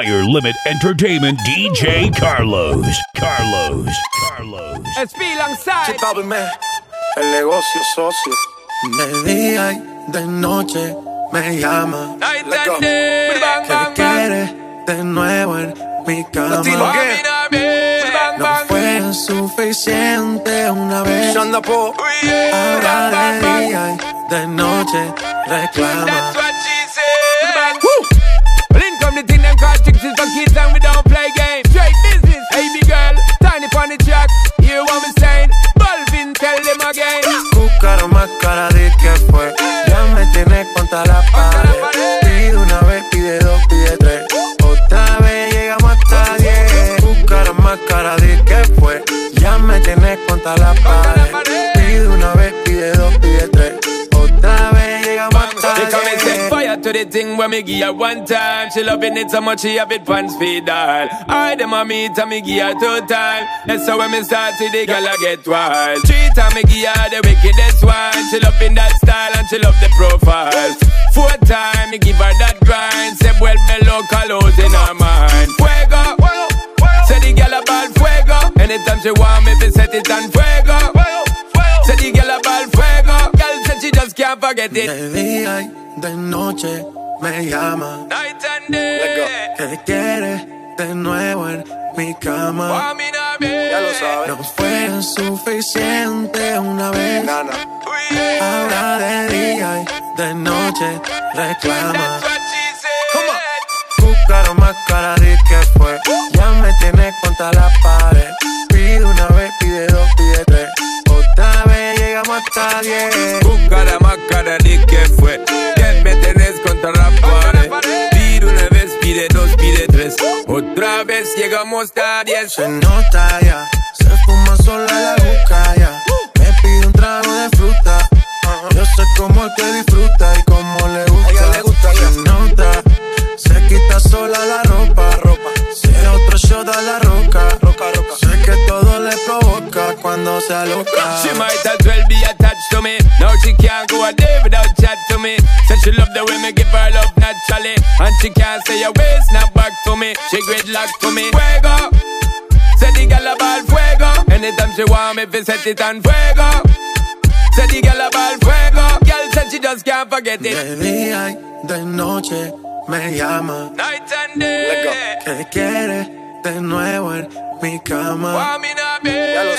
Higher Limit Entertainment DJ Carlos. Carlos. Carlos. SP alongside. el negocio socio. De día y de noche me llama. Night Let go. and day. Bang, Que bang, bang. de nuevo en mi cama. Bang, bang, No fue suficiente una vez. Ooh, yeah. Ahora de día y de noche reclama. Come the thing them call chicks is for kids and we don't play games. Straight business, big girl, tiny on the track. Hear what me saying? Balvin, tell them again. Buscaron más cara de que fue. Ya me tienes contra la pared. Pide una vez, pide dos, pide tres. Otra vez llegamos hasta diez. Buscaron más cara de que fue. Ya me tienes contra la pared. Pide una vez, pide dos, pide to the thing when me give her one time. She loving it so much she have it pants feed all. I them a meet and me give her two time. That's how when me start to the girl I get wild. Three time me give her the wickedest one. She loving that style and she love the profile. Four time me give her that grind. Say well below colors in her mind. Fuego. Say the girl about fuego. Anytime she want me, be set it on fuego. Say the girl about fuego. Girl said she just can't forget it. De día y de noche me llama. Night and day. Que quiere de nuevo en mi cama. Me now, babe. No fue suficiente una vez. Yeah. Ahora de día y de noche reclama. Said. Buscaron más cara de que fue. Ya me tienes contra la pared. Pide una vez, pide dos, pide tres. Otra vez llegamos hasta diez. Busca más cara de que fue. Me tenés contra la pared. Pide una vez, pide dos, pide tres. Otra vez llegamos a diez. Se nota ya, se fuma sola la busca ya. Me pide un trago de fruta. Yo sé cómo es que disfruta y cómo le gusta. Se nota, se quita sola la ropa. ropa. Si otro shot a la se aloca. She might as well be attached to me. Now she can't go a day without chat to me. Said she love the way me give her love naturally. And she can't say a way snap back to me. She gridlock to me. Fuego. Say the girl about fuego. Anytime she want me, fi set it on fuego. Say the girl about fuego. Girl said she just can't forget it. De día y de noche me llama. Night and day. Que quiere de nuevo en mi cama. Want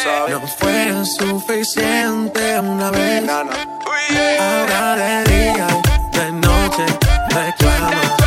No fue suficiente una vez. Ahora de día de noche reclama.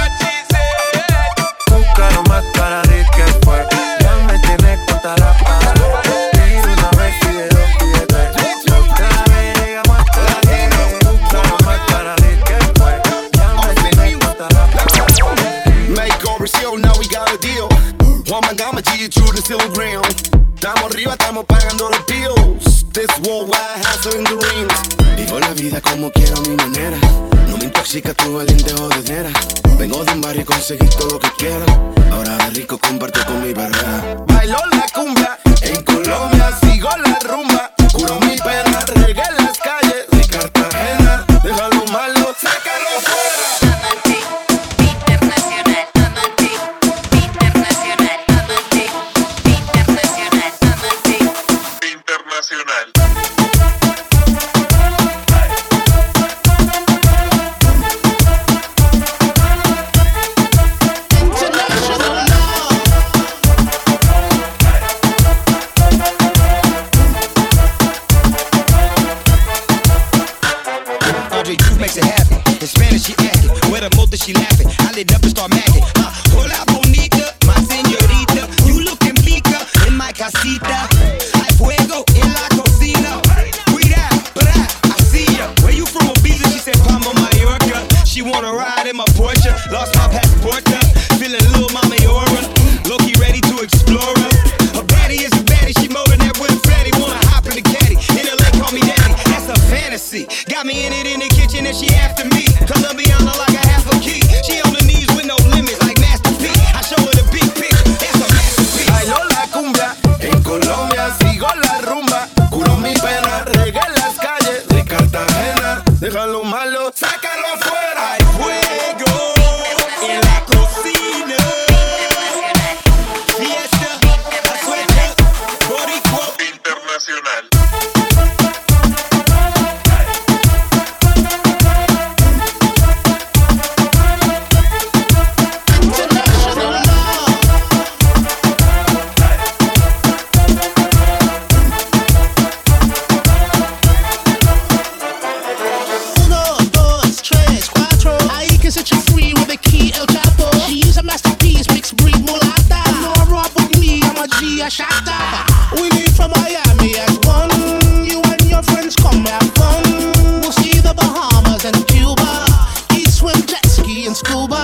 you lookin' bigger in my casita. school bus.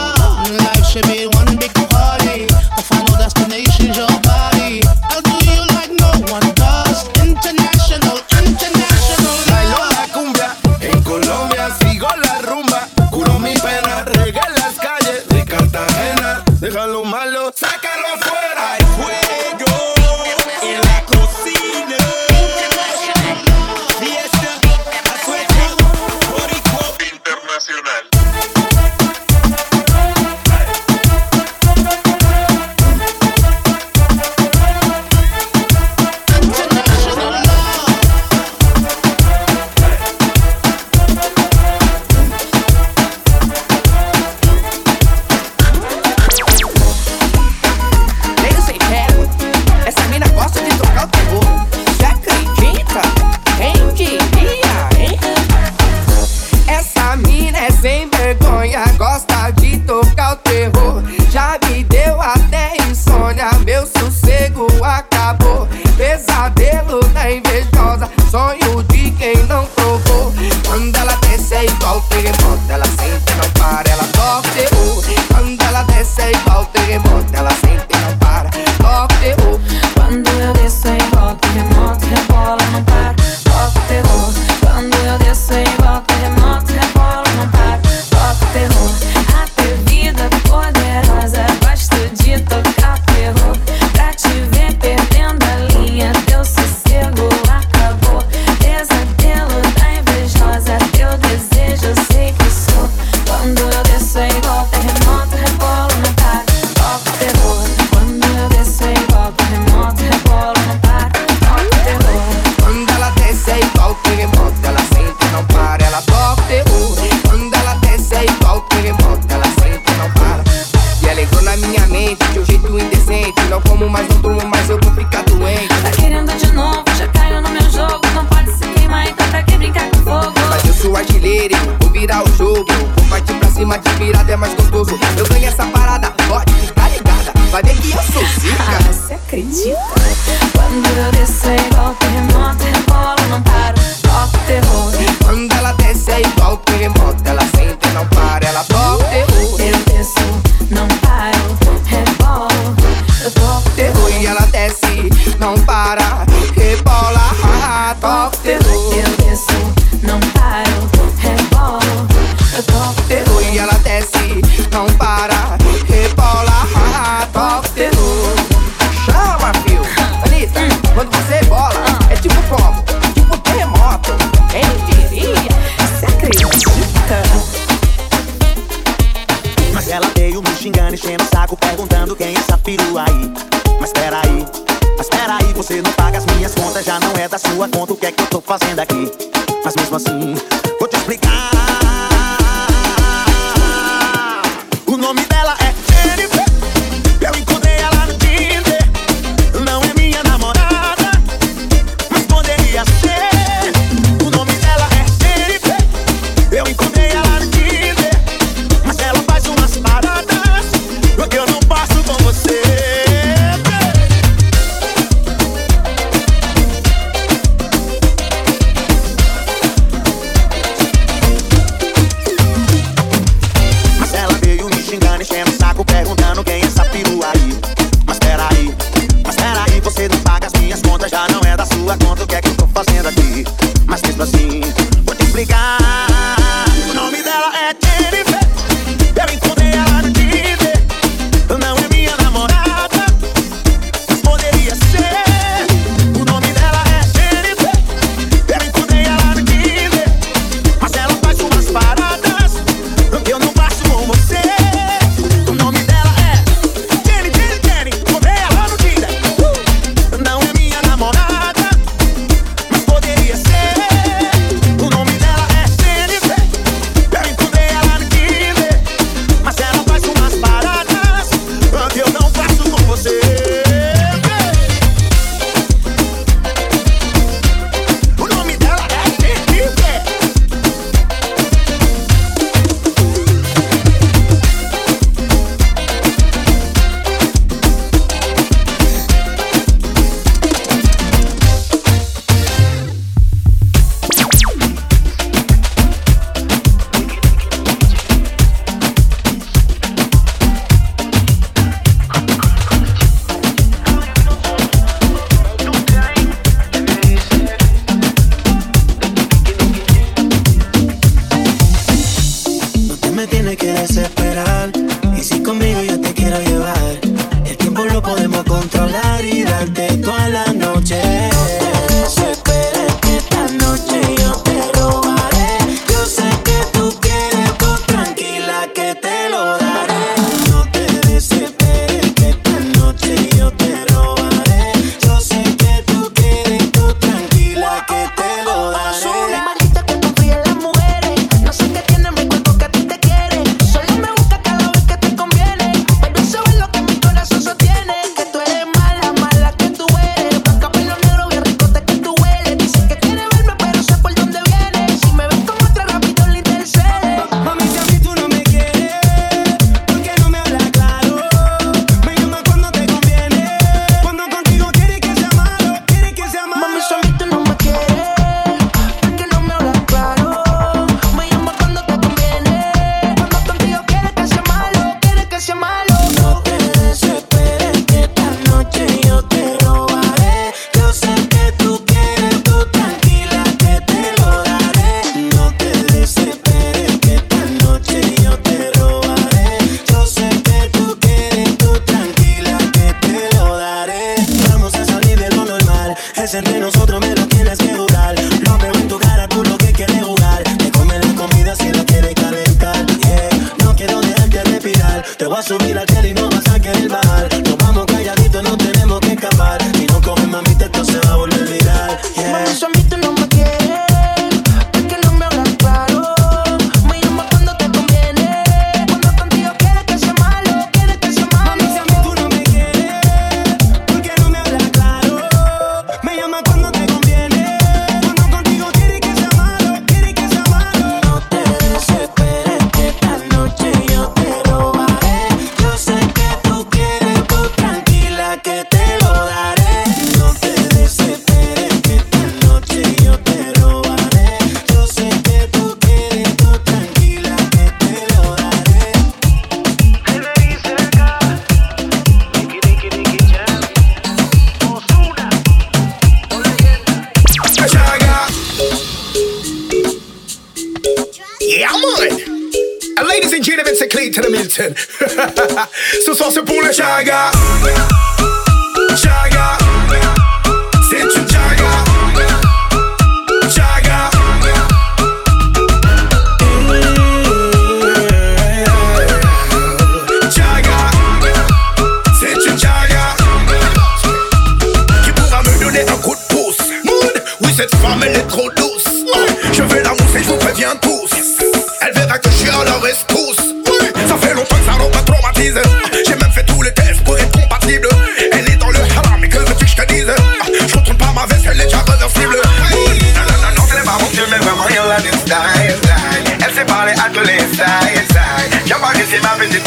to live side side. Your body seem having the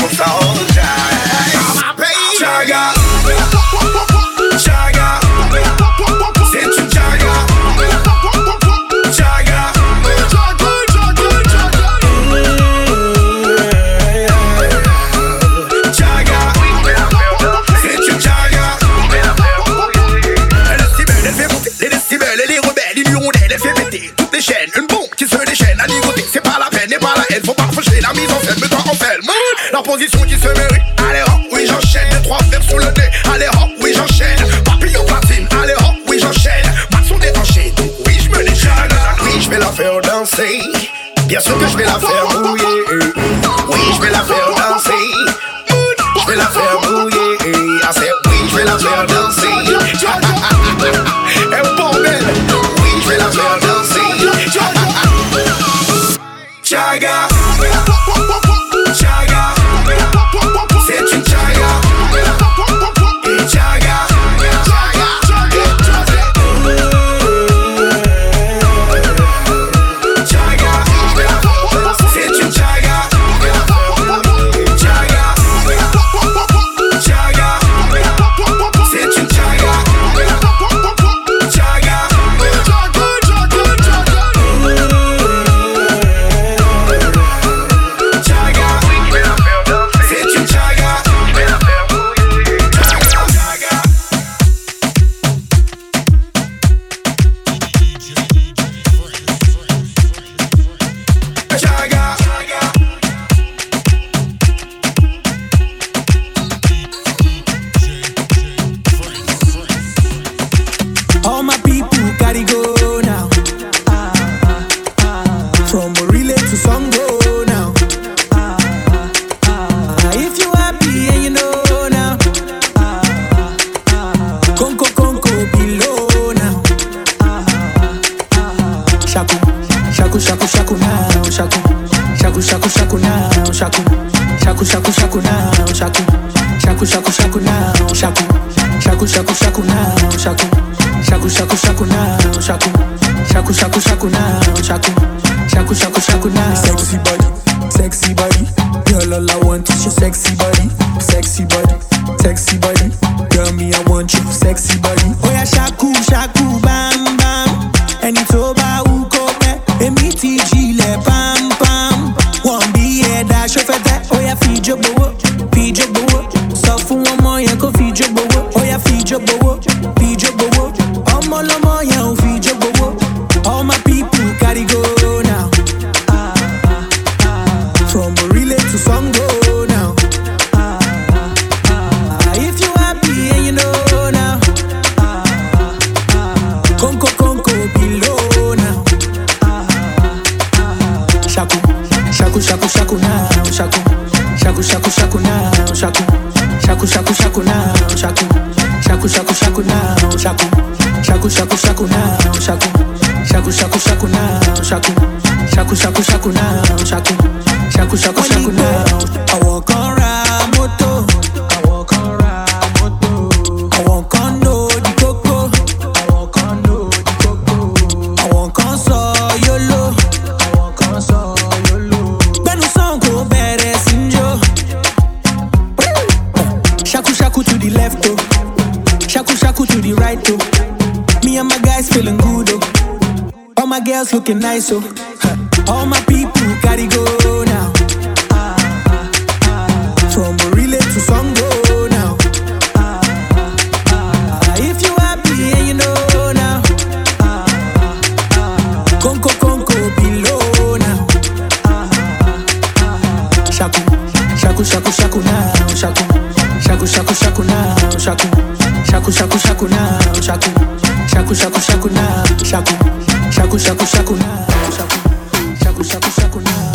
nice, so oh. all my people gotta go now. From relay to Songo now. If you happy and you know now, Conco Conco below now. Shaku, shaku, shaku, shaku now, shaku, shaku, shaku, shaku now, shaku, shaku, shaku, shaku now, shaku, shaku, shaku, shaku now, shaku shaku shaku shaku na. Shaku shaku shaku na.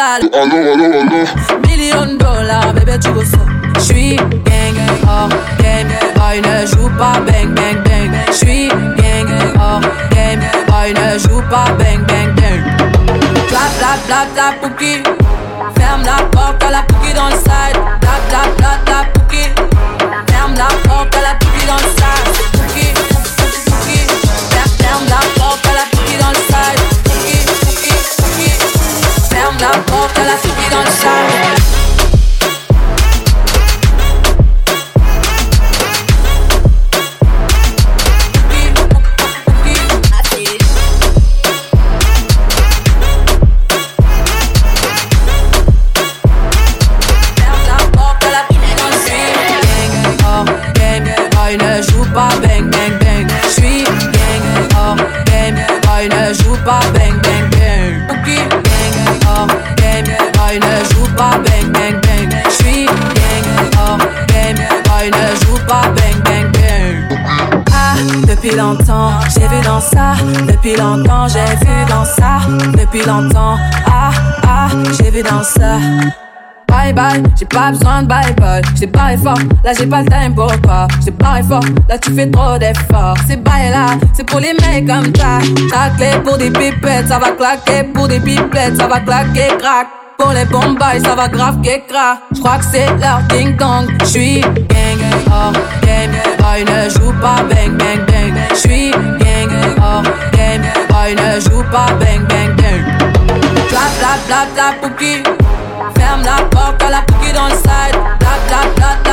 sale. Oh non, oh non, oh non. Million dollars, bébé, tu go Je J'suis gang, oh, hors game. Boy, ne joue pas bang, bang, bang. J'suis gang, oh, hors game. Boy, ne joue pas bang, bang, bang. Clap, clap, clap, clap, pouki. Ferme la porte j'ai pas besoin de bail bail. J't'ai barré fort, là j'ai pas le time pour toi. J't'ai barré fort, là tu fais trop d'efforts. Ces bail là, c'est pour les mecs comme ça. Ta clé pour des pipettes, ça va claquer pour des pipettes, ça va claquer crack. Pour les bombes ça va grave qu'écra. J'crois que c'est leur ding dong. J'suis gang oh, hors game, boy ne joue pas bang bang bang. J'suis gang oh, hors game, boy ne joue pas bang bang bang. Bla bla bla bla pouki. Black buck, I put it on side. Black, black, black,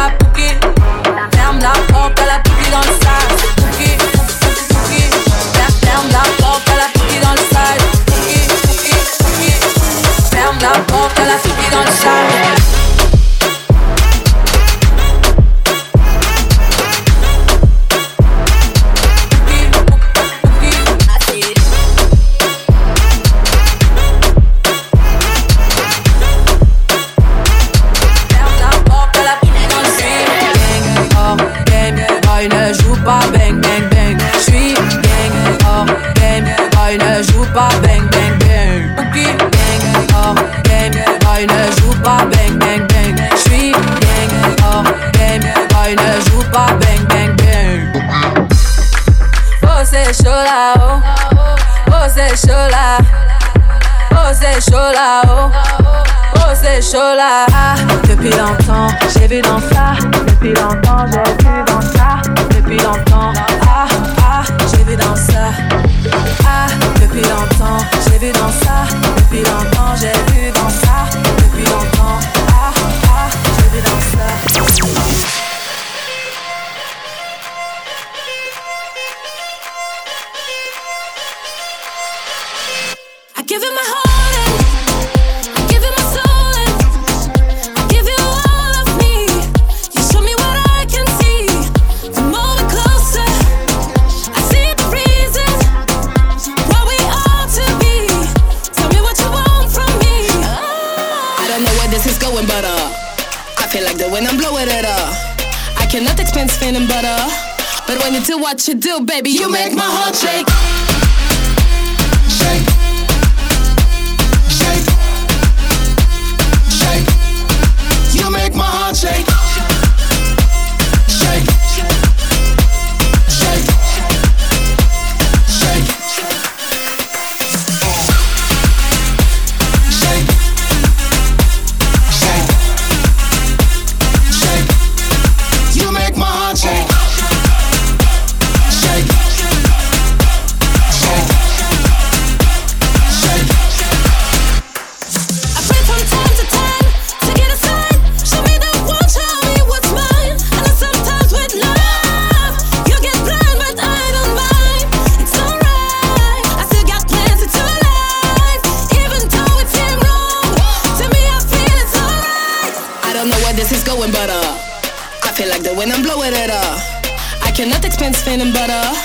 sixpence feeling better.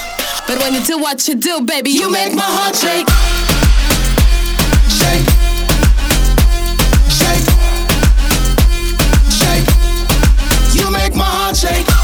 But when you do what you do, baby, you make my heart shake. Shake. Shake. Shake. You make my heart shake.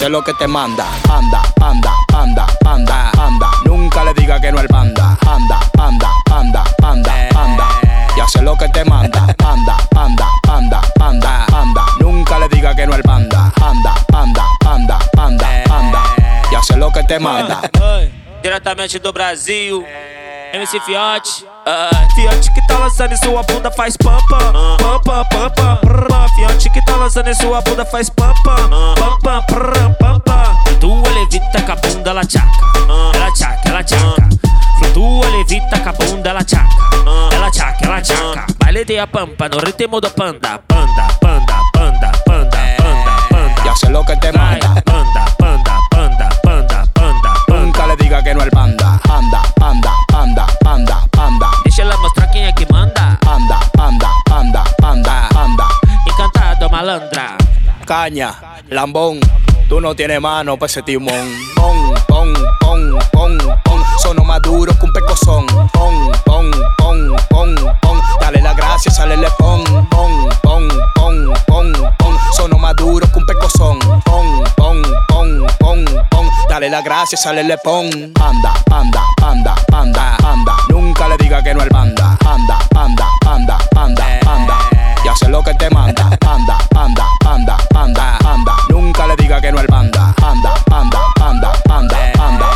Sé lo que te manda. Anda, anda, anda, anda, anda. Nunca le diga que no al panda. Anda, anda, anda, anda, anda. Ya sé lo que te manda. Anda, anda, anda, anda, anda. Nunca le diga que no al panda. Anda, anda, anda, anda, anda. Ya sé lo que te manda. Diretamente do Brasil, MC Fiote. Ah, Fiote que tá lançando em sua bunda faz pam pam, pam pam pam prrr. Fiote que tá lançando em sua bunda faz pam pam, pam pam pam pam. Flutua levita com a bunda ela tchaca, ela tchaca, ela tchaca. Flutua levita com a bunda ela tchaca, ela tchaca, ela tchaca. Baile de a pampa no ritmo do panda, panda, panda, panda, panda, panda, panda. Ya sé lo que te manda. panda, panda, panda, panda, panda, Nunca le diga que no al panda. Anda, anda, anda, anda, anda. Deixa ela mostrar quem é que manda. Anda, anda, anda, anda, anda. Encantado, malandra. Caña, lambón, tú no tienes mano pa' ese timón. Pon, pon, pon, pon, pon. Sono más duro que un pecozón. Pon, pon, pon, pon, pon. Dale la gracia, sale le pon. Pon, pon, pon, pon, pon. Sono más duro que un pecozón. Pon, pon, pon, pon, pon. Dale la gracia, sale le pon. Anda, anda, anda, anda, anda. Nunca le diga que no al banda. Anda, anda, anda, anda, anda. Ya sé lo que te manda. Anda, anda, anda, anda, anda. Nunca le diga que no al banda. Anda, anda, anda, anda, anda.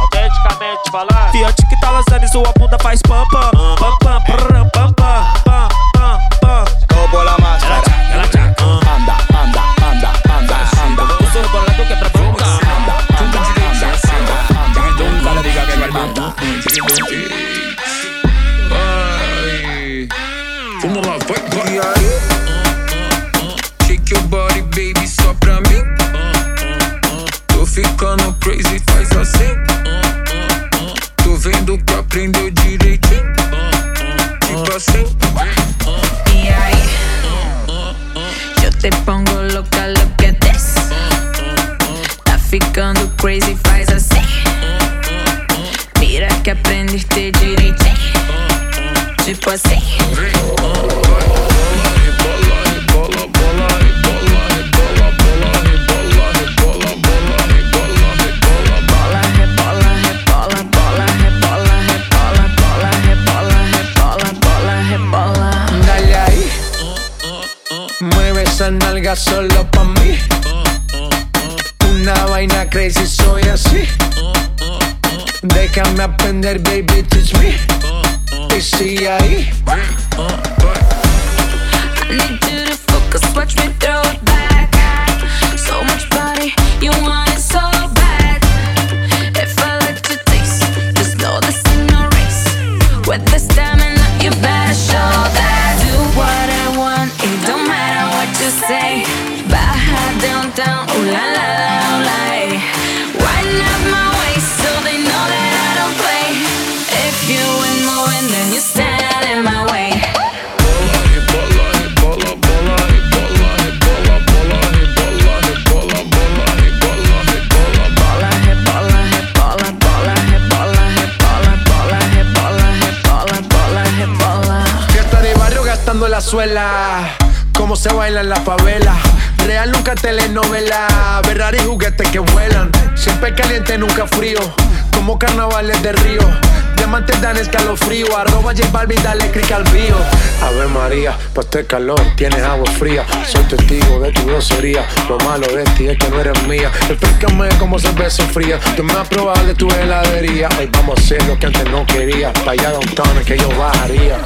Autenticamente falando. Fiote que tá lançando em sua bunda faz pam pam, pam pam, Venezuela, cómo se baila en la favela. Real nunca telenovela, Ferrari juguetes que vuelan. Siempre caliente, nunca frío, como carnavales de río. Diamantes dan escalofrío, arroba J Balvin, dale click al bio. Ave María, pa' este calor tienes agua fría. Soy testigo de tu grosería, lo malo de ti es que no eres mía. Explícame cómo se ve fría, tú me vas de tu heladería. Hoy vamos a hacer lo que antes no quería, pa' allá downtown es que yo bajaría.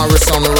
my wrist on the road.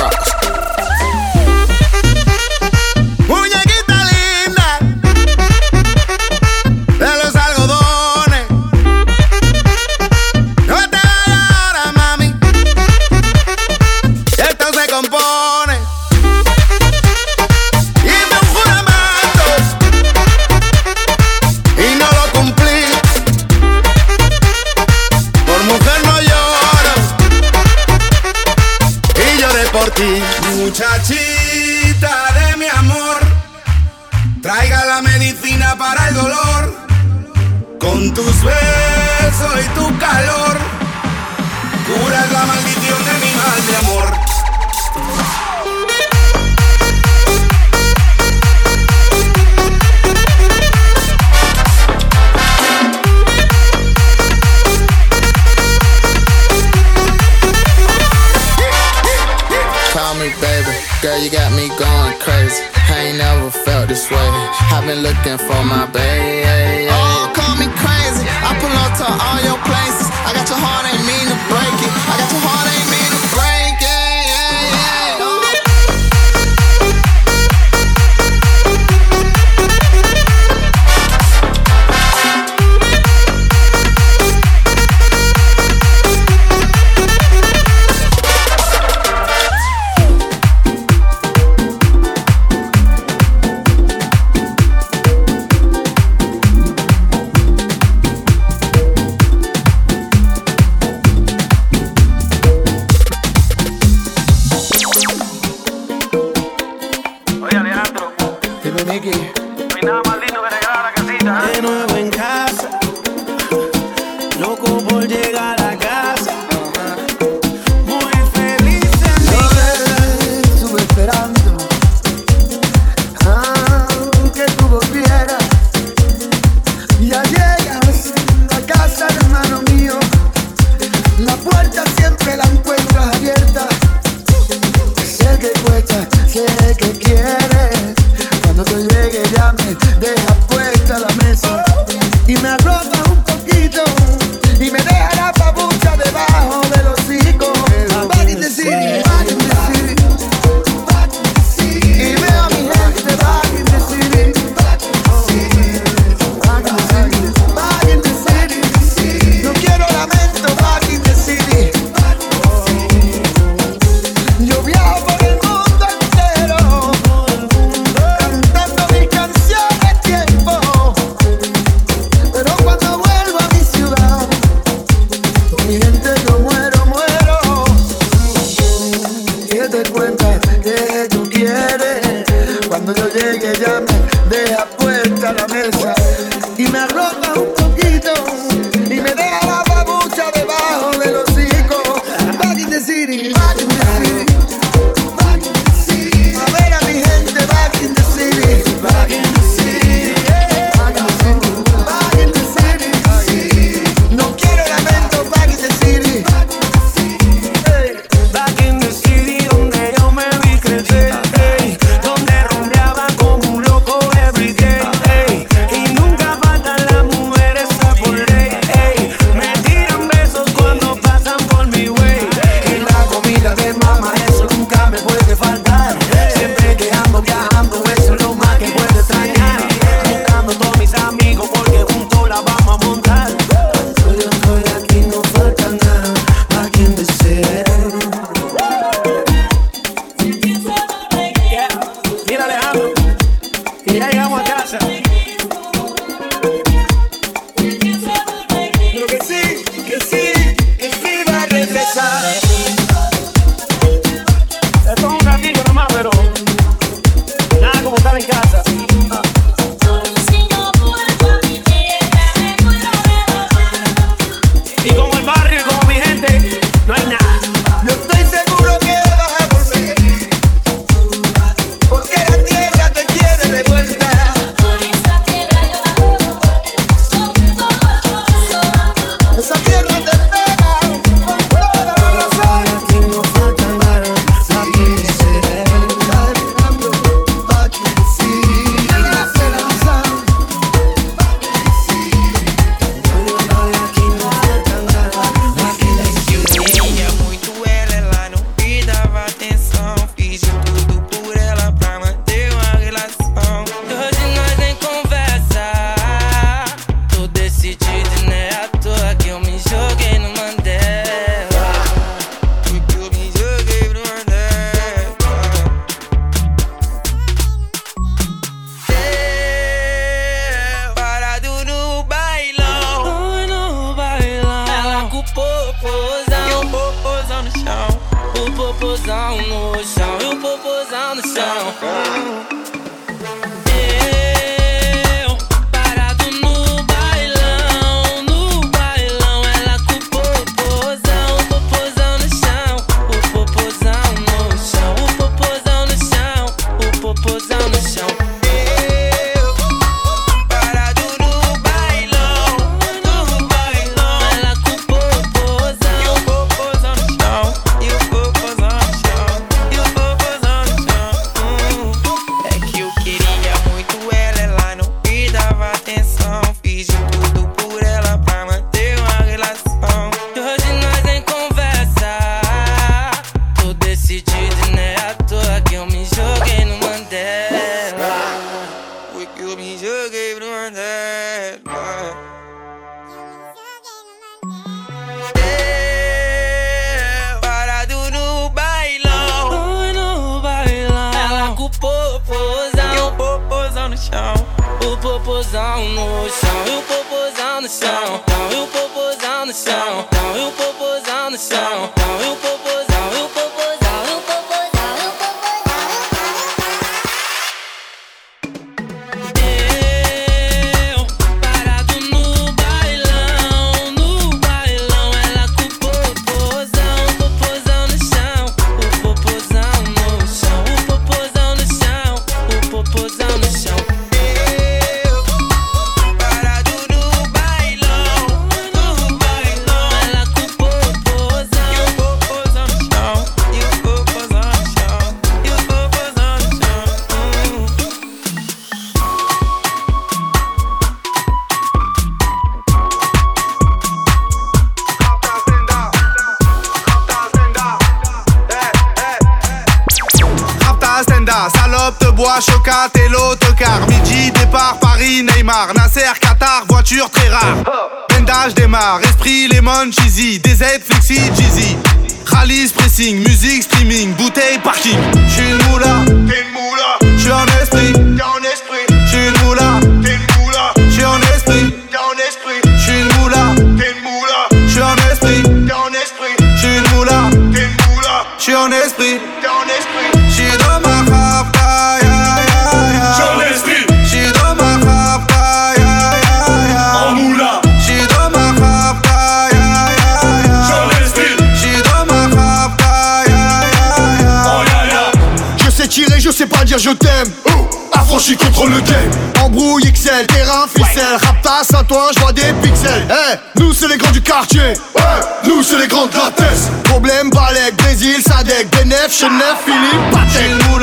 Genève, Genève, Philippe, Patek. Chez nous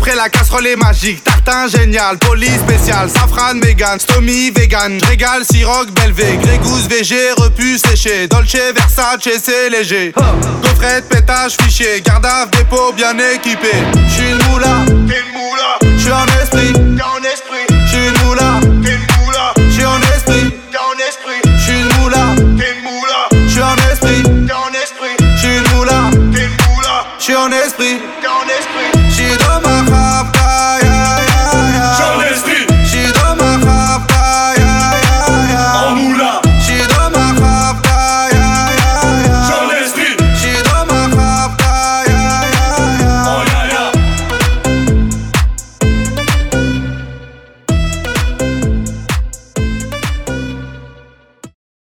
près, la casserole est magique. Tartin génial, police spécial, safran, vegan, stomy, vegan, régal, siroc, belvé, grégousse, VG, repu, séché, dolce, versace, c'est léger. Coffret, pétage, fichier, gardave, dépôt, bien équipé. J'suis une moula, t'es une moula, j'suis en esprit, t'es en esprit, j'suis une moula, t'es une moula, j'suis en esprit, t'es en esprit, j'suis une moula, t'es une moula, j'suis en esprit, t'es en esprit, j'suis une moula, t'es une moula, j'suis en esprit.